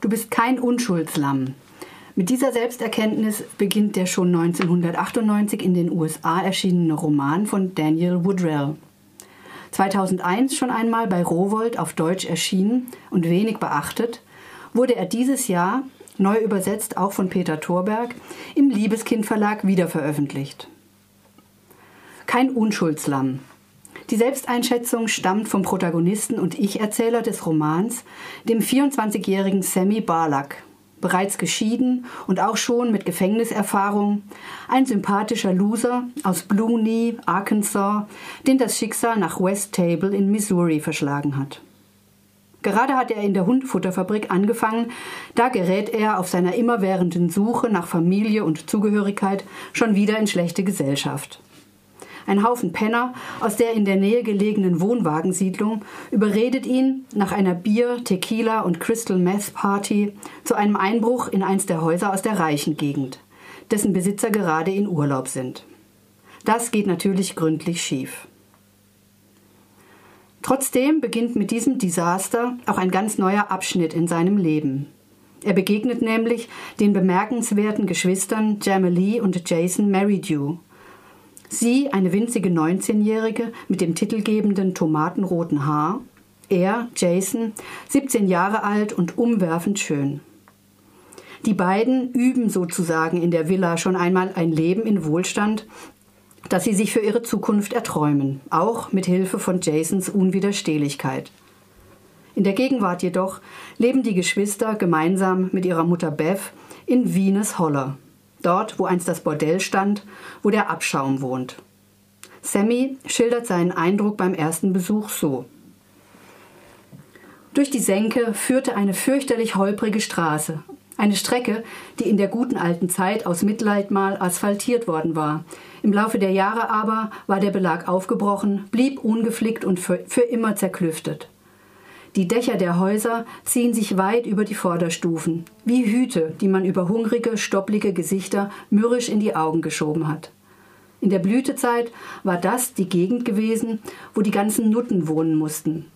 Du bist kein Unschuldslamm. Mit dieser Selbsterkenntnis beginnt der schon 1998 in den USA erschienene Roman von Daniel Woodrell. 2001 schon einmal bei Rowold auf Deutsch erschienen und wenig beachtet, wurde er dieses Jahr, neu übersetzt auch von Peter Thorberg, im Liebeskind Verlag wiederveröffentlicht. Kein Unschuldslamm. Die Selbsteinschätzung stammt vom Protagonisten und Ich-Erzähler des Romans, dem 24-jährigen Sammy Barlack, bereits geschieden und auch schon mit Gefängniserfahrung, ein sympathischer Loser aus Blue Knee, Arkansas, den das Schicksal nach West Table in Missouri verschlagen hat. Gerade hat er in der Hundfutterfabrik angefangen, da gerät er auf seiner immerwährenden Suche nach Familie und Zugehörigkeit schon wieder in schlechte Gesellschaft. Ein Haufen Penner aus der in der Nähe gelegenen Wohnwagensiedlung überredet ihn nach einer Bier-, Tequila- und Crystal Meth Party zu einem Einbruch in eins der Häuser aus der reichen Gegend, dessen Besitzer gerade in Urlaub sind. Das geht natürlich gründlich schief. Trotzdem beginnt mit diesem Desaster auch ein ganz neuer Abschnitt in seinem Leben. Er begegnet nämlich den bemerkenswerten Geschwistern Jamalee und Jason Merridew, Sie, eine winzige 19-Jährige mit dem titelgebenden tomatenroten Haar. Er, Jason, 17 Jahre alt und umwerfend schön. Die beiden üben sozusagen in der Villa schon einmal ein Leben in Wohlstand, das sie sich für ihre Zukunft erträumen, auch mit Hilfe von Jasons Unwiderstehlichkeit. In der Gegenwart jedoch leben die Geschwister gemeinsam mit ihrer Mutter Beth in Wienes Holler, dort wo einst das Bordell stand, wo der Abschaum wohnt. Sammy schildert seinen Eindruck beim ersten Besuch so. Durch die Senke führte eine fürchterlich holprige Straße. Eine Strecke, die in der guten alten Zeit aus Mitleid mal asphaltiert worden war. Im Laufe der Jahre aber war der Belag aufgebrochen, blieb ungeflickt und für, für immer zerklüftet. Die Dächer der Häuser ziehen sich weit über die Vorderstufen, wie Hüte, die man über hungrige, stopplige Gesichter mürrisch in die Augen geschoben hat. In der Blütezeit war das die Gegend gewesen, wo die ganzen Nutten wohnen mussten.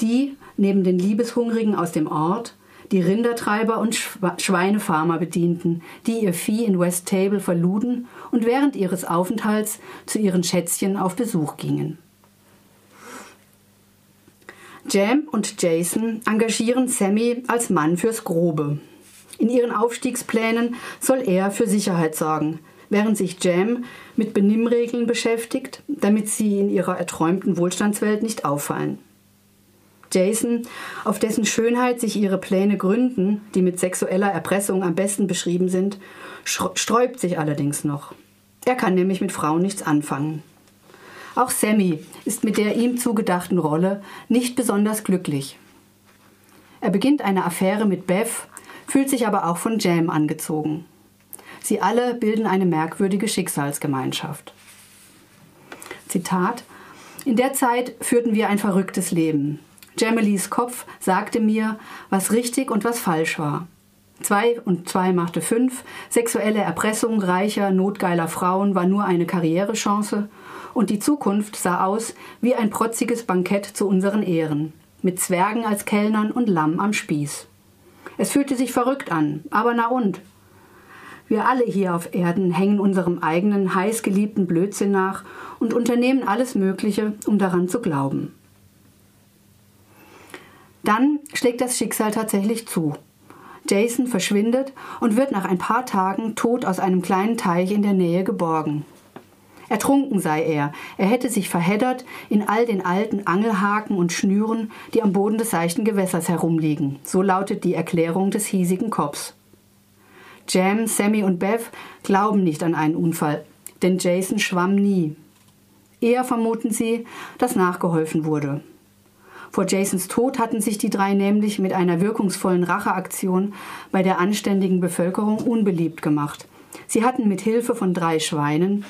Die, neben den Liebeshungrigen aus dem Ort, die Rindertreiber und Schweinefarmer bedienten, die ihr Vieh in West Table verluden und während ihres Aufenthalts zu ihren Schätzchen auf Besuch gingen. Jam und Jason engagieren Sammy als Mann fürs Grobe. In ihren Aufstiegsplänen soll er für Sicherheit sorgen, während sich Jam mit Benimmregeln beschäftigt, damit sie in ihrer erträumten Wohlstandswelt nicht auffallen. Jason, auf dessen Schönheit sich ihre Pläne gründen, die mit sexueller Erpressung am besten beschrieben sind, sträubt sich allerdings noch. Er kann nämlich mit Frauen nichts anfangen. Auch Sammy ist mit der ihm zugedachten Rolle nicht besonders glücklich. Er beginnt eine Affäre mit Bev, fühlt sich aber auch von Jam angezogen. Sie alle bilden eine merkwürdige Schicksalsgemeinschaft. Zitat In der Zeit führten wir ein verrücktes Leben. Jamelies Kopf sagte mir, was richtig und was falsch war. Zwei und zwei machte fünf, sexuelle Erpressung reicher, notgeiler Frauen war nur eine Karrierechance und die Zukunft sah aus wie ein protziges Bankett zu unseren Ehren, mit Zwergen als Kellnern und Lamm am Spieß. Es fühlte sich verrückt an, aber na und? Wir alle hier auf Erden hängen unserem eigenen heißgeliebten Blödsinn nach und unternehmen alles Mögliche, um daran zu glauben. Dann schlägt das Schicksal tatsächlich zu. Jason verschwindet und wird nach ein paar Tagen tot aus einem kleinen Teich in der Nähe geborgen. Ertrunken sei er, er hätte sich verheddert in all den alten Angelhaken und Schnüren, die am Boden des seichten Gewässers herumliegen. So lautet die Erklärung des hiesigen Cops. Jam, Sammy und Bev glauben nicht an einen Unfall, denn Jason schwamm nie. Eher vermuten sie, dass nachgeholfen wurde. Vor Jasons Tod hatten sich die drei nämlich mit einer wirkungsvollen Racheaktion bei der anständigen Bevölkerung unbeliebt gemacht. Sie hatten mit Hilfe von drei Schweinen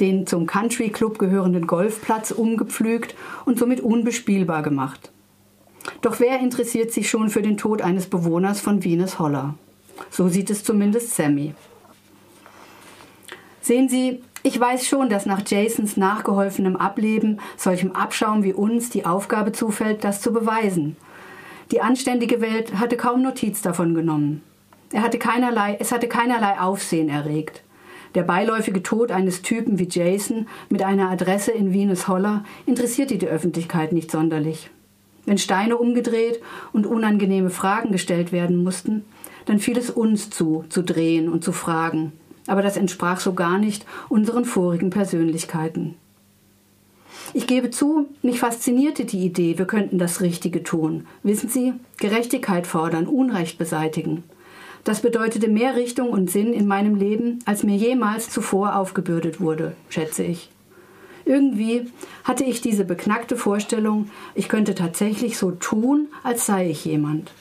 den zum Country Club gehörenden Golfplatz umgepflügt und somit unbespielbar gemacht. Doch wer interessiert sich schon für den Tod eines Bewohners von Venus Holler? So sieht es zumindest Sammy. Sehen Sie, ich weiß schon, dass nach Jasons nachgeholfenem Ableben solchem Abschaum wie uns die Aufgabe zufällt, das zu beweisen. Die anständige Welt hatte kaum Notiz davon genommen. Er hatte keinerlei, es hatte keinerlei Aufsehen erregt. Der beiläufige Tod eines Typen wie Jason mit einer Adresse in Venus Holler interessierte die Öffentlichkeit nicht sonderlich. Wenn Steine umgedreht und unangenehme Fragen gestellt werden mussten, dann fiel es uns zu, zu drehen und zu fragen. Aber das entsprach so gar nicht unseren vorigen Persönlichkeiten. Ich gebe zu, mich faszinierte die Idee, wir könnten das Richtige tun. Wissen Sie, Gerechtigkeit fordern, Unrecht beseitigen. Das bedeutete mehr Richtung und Sinn in meinem Leben, als mir jemals zuvor aufgebürdet wurde, schätze ich. Irgendwie hatte ich diese beknackte Vorstellung, ich könnte tatsächlich so tun, als sei ich jemand.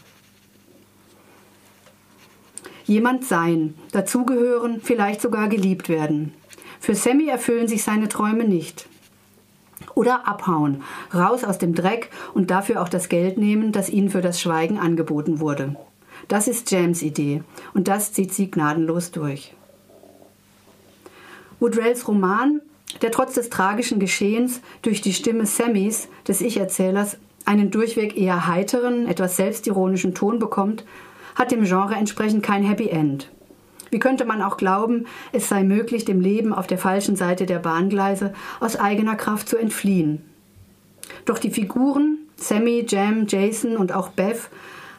Jemand sein, dazugehören, vielleicht sogar geliebt werden. Für Sammy erfüllen sich seine Träume nicht. Oder abhauen, raus aus dem Dreck und dafür auch das Geld nehmen, das ihnen für das Schweigen angeboten wurde. Das ist Jams Idee und das zieht sie gnadenlos durch. Woodrells Roman, der trotz des tragischen Geschehens durch die Stimme Sammys, des Ich-Erzählers, einen durchweg eher heiteren, etwas selbstironischen Ton bekommt, hat dem Genre entsprechend kein Happy End. Wie könnte man auch glauben, es sei möglich, dem Leben auf der falschen Seite der Bahngleise aus eigener Kraft zu entfliehen? Doch die Figuren, Sammy, Jam, Jason und auch Beth,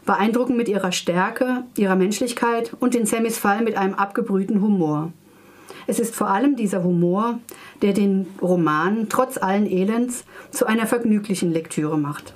beeindrucken mit ihrer Stärke, ihrer Menschlichkeit und in Sammys Fall mit einem abgebrühten Humor. Es ist vor allem dieser Humor, der den Roman trotz allen Elends zu einer vergnüglichen Lektüre macht.